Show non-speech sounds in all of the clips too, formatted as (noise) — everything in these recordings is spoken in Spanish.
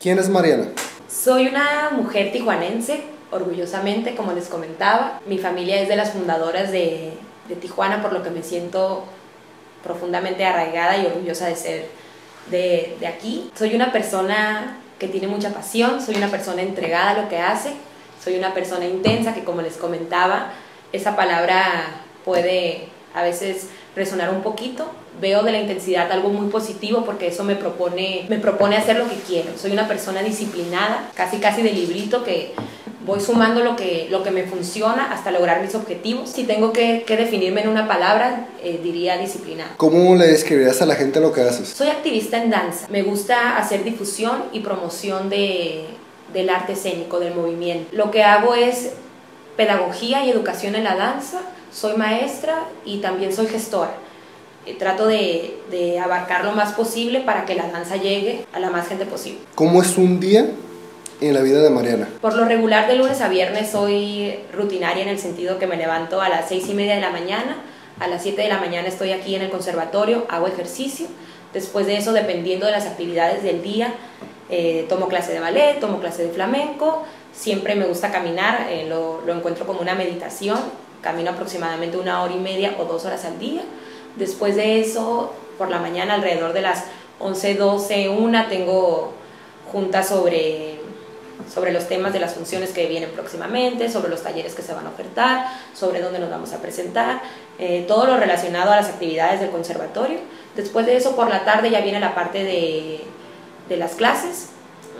¿Quién es Mariana? Soy una mujer tijuanense, orgullosamente, como les comentaba. Mi familia es de las fundadoras de, de Tijuana, por lo que me siento profundamente arraigada y orgullosa de ser de, de, aquí. Soy una persona que tiene mucha pasión, soy una persona entregada a lo que hace, soy una persona intensa que como les comentaba, esa palabra puede a veces resonar un poquito. Veo de la intensidad algo muy positivo porque eso me propone, me propone hacer lo que quiero. Soy una persona disciplinada, casi casi de librito que voy sumando lo que, lo que me funciona hasta lograr mis objetivos. Si tengo que, que definirme en una palabra, eh, diría disciplinada. ¿Cómo le describirías a la gente lo que haces? Soy activista en danza. Me gusta hacer difusión y promoción de, del arte escénico, del movimiento. Lo que hago es pedagogía y educación en la danza. Soy maestra y también soy gestora. Eh, trato de, de abarcar lo más posible para que la danza llegue a la más gente posible. ¿Cómo es un día en la vida de Mariana? Por lo regular, de lunes a viernes soy rutinaria en el sentido que me levanto a las seis y media de la mañana, a las 7 de la mañana estoy aquí en el conservatorio, hago ejercicio. Después de eso, dependiendo de las actividades del día, eh, tomo clase de ballet, tomo clase de flamenco. Siempre me gusta caminar, eh, lo, lo encuentro como una meditación. Camino aproximadamente una hora y media o dos horas al día. Después de eso, por la mañana, alrededor de las 11, 12, 1, tengo juntas sobre sobre los temas de las funciones que vienen próximamente, sobre los talleres que se van a ofertar, sobre dónde nos vamos a presentar, eh, todo lo relacionado a las actividades del conservatorio. Después de eso, por la tarde ya viene la parte de, de las clases.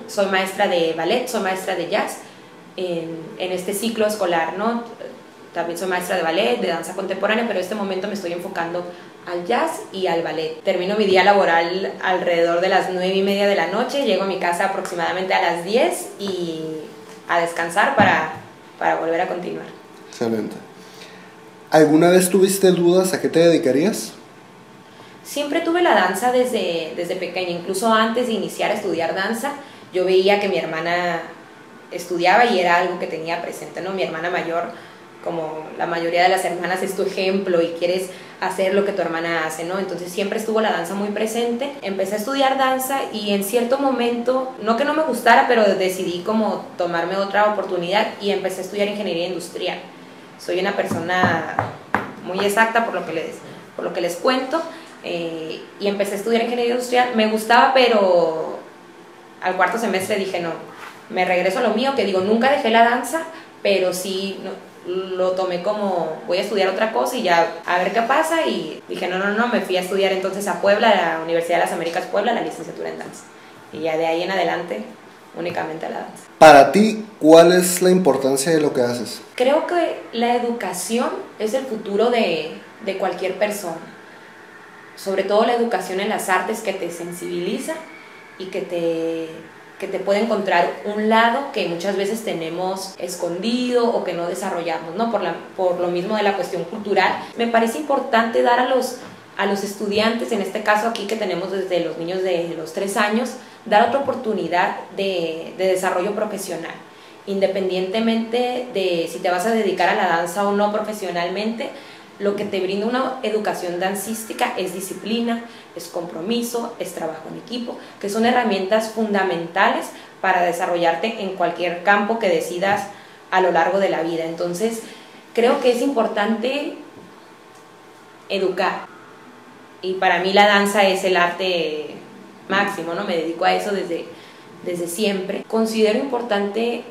Soy maestra de ballet, soy maestra de jazz en, en este ciclo escolar, ¿no? También soy maestra de ballet, de danza contemporánea, pero en este momento me estoy enfocando al jazz y al ballet. Termino mi día laboral alrededor de las 9 y media de la noche, llego a mi casa aproximadamente a las 10 y a descansar para, para volver a continuar. Excelente. ¿Alguna vez tuviste dudas a qué te dedicarías? Siempre tuve la danza desde, desde pequeña, incluso antes de iniciar a estudiar danza, yo veía que mi hermana estudiaba y era algo que tenía presente, ¿no? Mi hermana mayor, como la mayoría de las hermanas, es tu ejemplo y quieres hacer lo que tu hermana hace, ¿no? Entonces siempre estuvo la danza muy presente. Empecé a estudiar danza y en cierto momento, no que no me gustara, pero decidí como tomarme otra oportunidad y empecé a estudiar ingeniería industrial. Soy una persona muy exacta por lo que les, por lo que les cuento eh, y empecé a estudiar ingeniería industrial. Me gustaba, pero al cuarto semestre dije, no, me regreso a lo mío, que digo, nunca dejé la danza, pero sí... lo tomé como voy a estudiar otra cosa y ya a ver qué pasa y dije no, no, no, me fui a estudiar entonces a Puebla, a la Universidad de las Américas Puebla, la licenciatura en danza. Y ya de ahí en adelante únicamente a la danza. Para ti, ¿cuál es la importancia de lo que haces? Creo que la educación es el futuro de, de cualquier persona. Sobre todo la educación en las artes que te sensibiliza y que te que te puede encontrar un lado que muchas veces tenemos escondido o que no desarrollamos, ¿no? Por, la, por lo mismo de la cuestión cultural. Me parece importante dar a los, a los estudiantes, en este caso aquí que tenemos desde los niños de los tres años, dar otra oportunidad de, de desarrollo profesional. Independientemente de si te vas a dedicar a la danza o no profesionalmente, lo que te brinda una educación dancística es disciplina, es compromiso, es trabajo en equipo, que son herramientas fundamentales para desarrollarte en cualquier campo que decidas a lo largo de la vida. Entonces, creo que es importante educar. Y para mí la danza es el arte máximo, ¿no? Me dedico a eso desde, desde siempre. Considero importante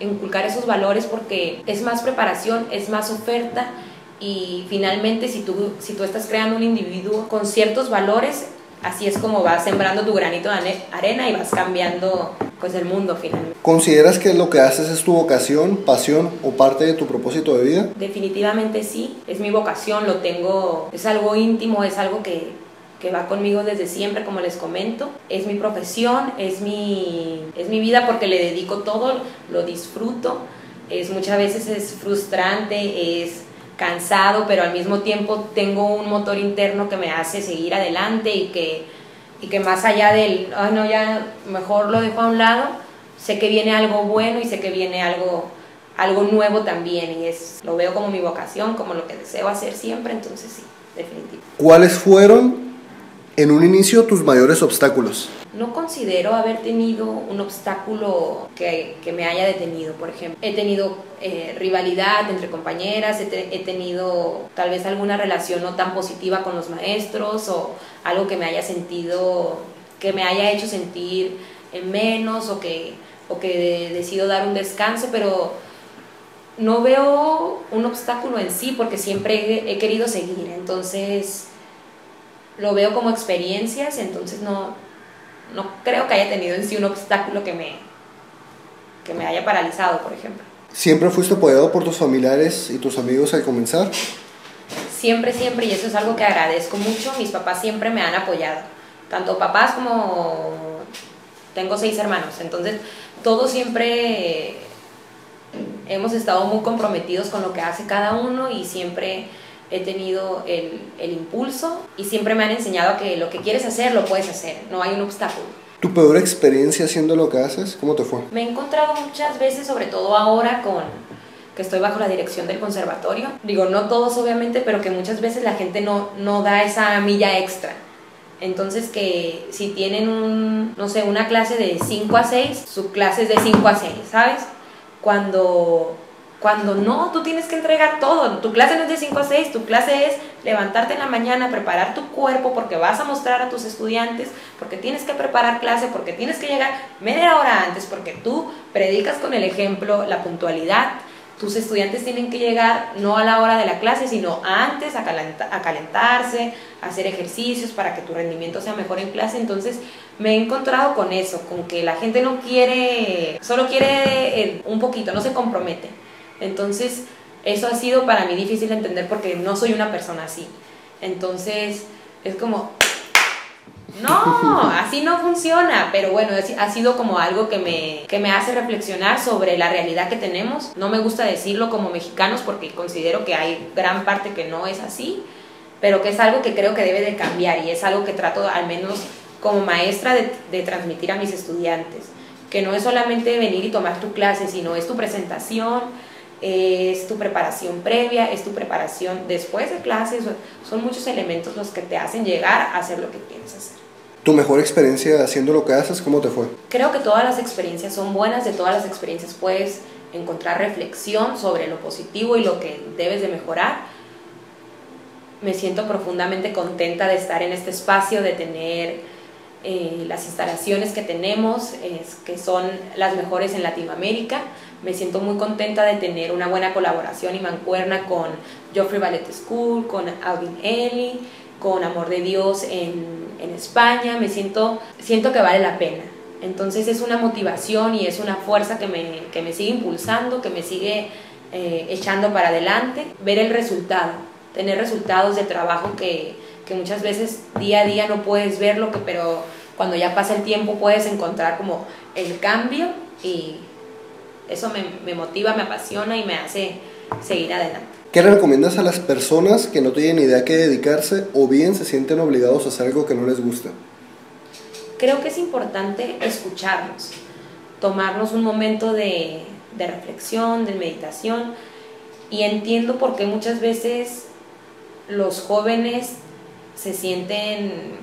inculcar esos valores porque es más preparación, es más oferta y finalmente si tú, si tú estás creando un individuo con ciertos valores, así es como vas sembrando tu granito de arena y vas cambiando pues el mundo finalmente. ¿Consideras que lo que haces es tu vocación, pasión o parte de tu propósito de vida? Definitivamente sí, es mi vocación, lo tengo, es algo íntimo, es algo que, que va conmigo desde siempre, como les comento. Es mi profesión, es mi, es mi vida porque le dedico todo, lo disfruto. Es, muchas veces es frustrante, es cansado, pero al mismo tiempo tengo un motor interno que me hace seguir adelante y que, y que más allá del, ay no, ya mejor lo dejo a un lado, sé que viene algo bueno y sé que viene algo, algo nuevo también y es, lo veo como mi vocación, como lo que deseo hacer siempre, entonces sí, definitivo. ¿Cuáles fueron En un inicio, tus mayores obstáculos. No considero haber tenido un obstáculo que, que me haya detenido, por ejemplo. He tenido eh, rivalidad entre compañeras, he, tenido tal vez alguna relación no tan positiva con los maestros o algo que me haya sentido, que me haya hecho sentir en menos o que, o que decido dar un descanso, pero no veo un obstáculo en sí porque siempre he, he querido seguir. Entonces lo veo como experiencias, entonces no, no creo que haya tenido en sí un obstáculo que me, que me haya paralizado, por ejemplo. ¿Siempre fuiste apoyado por tus familiares y tus amigos al comenzar? Siempre, siempre, y eso es algo que agradezco mucho. Mis papás siempre me han apoyado, tanto papás como tengo seis hermanos, entonces todos siempre hemos estado muy comprometidos con lo que hace cada uno y siempre he tenido el, el, impulso y siempre me han enseñado que lo que quieres hacer lo puedes hacer, no hay un obstáculo. ¿Tu peor experiencia haciendo lo que haces? ¿Cómo te fue? Me he encontrado muchas veces, sobre todo ahora con que estoy bajo la dirección del conservatorio. Digo, no todos obviamente, pero que muchas veces la gente no, no da esa milla extra. Entonces que si tienen un, no sé, una clase de 5 a 6, su clase es de 5 a 6, ¿sabes? Cuando cuando no, tú tienes que entregar todo. Tu clase no es de 5 a 6, tu clase es levantarte en la mañana, preparar tu cuerpo porque vas a mostrar a tus estudiantes, porque tienes que preparar clase, porque tienes que llegar media hora antes, porque tú predicas con el ejemplo la puntualidad. Tus estudiantes tienen que llegar no a la hora de la clase, sino antes a, a calentarse, a hacer ejercicios para que tu rendimiento sea mejor en clase. Entonces me he encontrado con eso, con que la gente no quiere, solo quiere un poquito, no se compromete. Entonces, eso ha sido para mí difícil de entender porque no soy una persona así. Entonces, es como, no, (laughs) así no funciona, pero bueno, ha sido como algo que me, que me hace reflexionar sobre la realidad que tenemos. No me gusta decirlo como mexicanos porque considero que hay gran parte que no es así, pero que es algo que creo que debe de cambiar y es algo que trato al menos como maestra de, de transmitir a mis estudiantes, que no es solamente venir y tomar tu clase, sino es tu presentación, es tu preparación previa, es tu preparación después de clases, son muchos elementos los que te hacen llegar a hacer lo que quieres hacer. ¿Tu mejor experiencia haciendo lo que haces, cómo te fue? Creo que todas las experiencias son buenas, de todas las experiencias puedes encontrar reflexión sobre lo positivo y lo que debes de mejorar. Me siento profundamente contenta de estar en este espacio, de tener eh, las instalaciones que tenemos, que son las mejores en Latinoamérica. Me siento muy contenta de tener una buena colaboración y mancuerna con Joffrey Ballet School, con Alvin Eli, con Amor de Dios en, en España. Me siento, siento que vale la pena. Entonces es una motivación y es una fuerza que me, que me sigue impulsando, que me sigue eh, echando para adelante. Ver el resultado, tener resultados de trabajo que, que muchas veces día a día no puedes verlo, que, pero cuando ya pasa el tiempo puedes encontrar como el cambio y eso me, me motiva, me apasiona y me hace seguir adelante. ¿Qué le recomiendas a las personas que no tienen idea a qué dedicarse o bien se sienten obligados a hacer algo que no les gusta? Creo que es importante escucharnos, tomarnos un momento de, de reflexión, de meditación y entiendo por qué muchas veces los jóvenes se sienten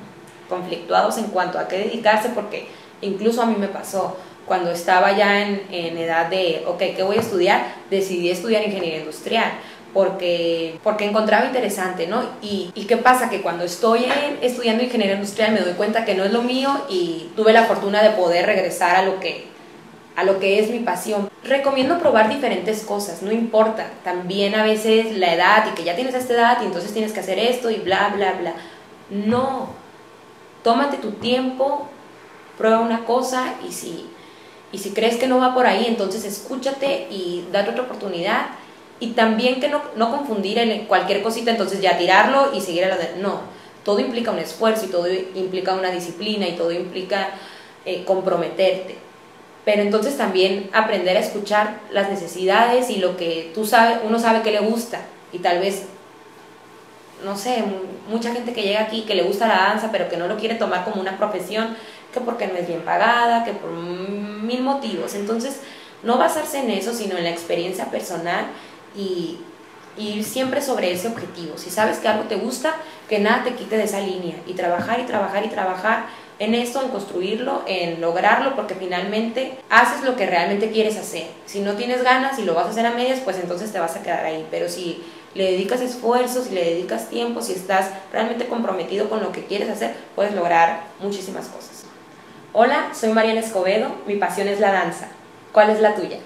conflictuados en cuanto a qué dedicarse, porque incluso a mí me pasó, cuando estaba ya en, en edad de, ok, ¿qué voy a estudiar? Decidí estudiar ingeniería industrial. Porque, porque encontraba interesante, ¿no? Y, y qué pasa? Que cuando estoy estudiando ingeniería industrial me doy cuenta que no es lo mío y tuve la fortuna de poder regresar a lo que, a lo que es mi pasión. Recomiendo probar diferentes cosas, no importa. También a veces la edad y que ya tienes esta edad y entonces tienes que hacer esto y bla, bla, bla. No, tómate tu tiempo, prueba una cosa y si, y si crees que no va por ahí, entonces escúchate y date otra oportunidad. Y también que no, no confundir en cualquier cosita, entonces ya tirarlo y seguir a la... No, todo implica un esfuerzo y todo implica una disciplina y todo implica eh, comprometerte. Pero entonces también aprender a escuchar las necesidades y lo que tú sabes, uno sabe que le gusta y tal vez no sé, mucha gente que llega aquí que le gusta la danza, pero que no lo quiere tomar como una profesión, que porque no es bien pagada, que por mil motivos. Entonces, no basarse en eso, sino en la experiencia personal y y ir siempre sobre ese objetivo. Si sabes que algo te gusta, que nada te quite de esa línea y trabajar y trabajar y trabajar en esto, en construirlo, en lograrlo, porque finalmente haces lo que realmente quieres hacer. Si no tienes ganas y lo vas a hacer a medias, pues entonces te vas a quedar ahí. Pero si le dedicas esfuerzo, si le dedicas tiempo, si estás realmente comprometido con lo que quieres hacer, puedes lograr muchísimas cosas. Hola, soy Mariana Escobedo, mi pasión es la danza. ¿Cuál es la tuya?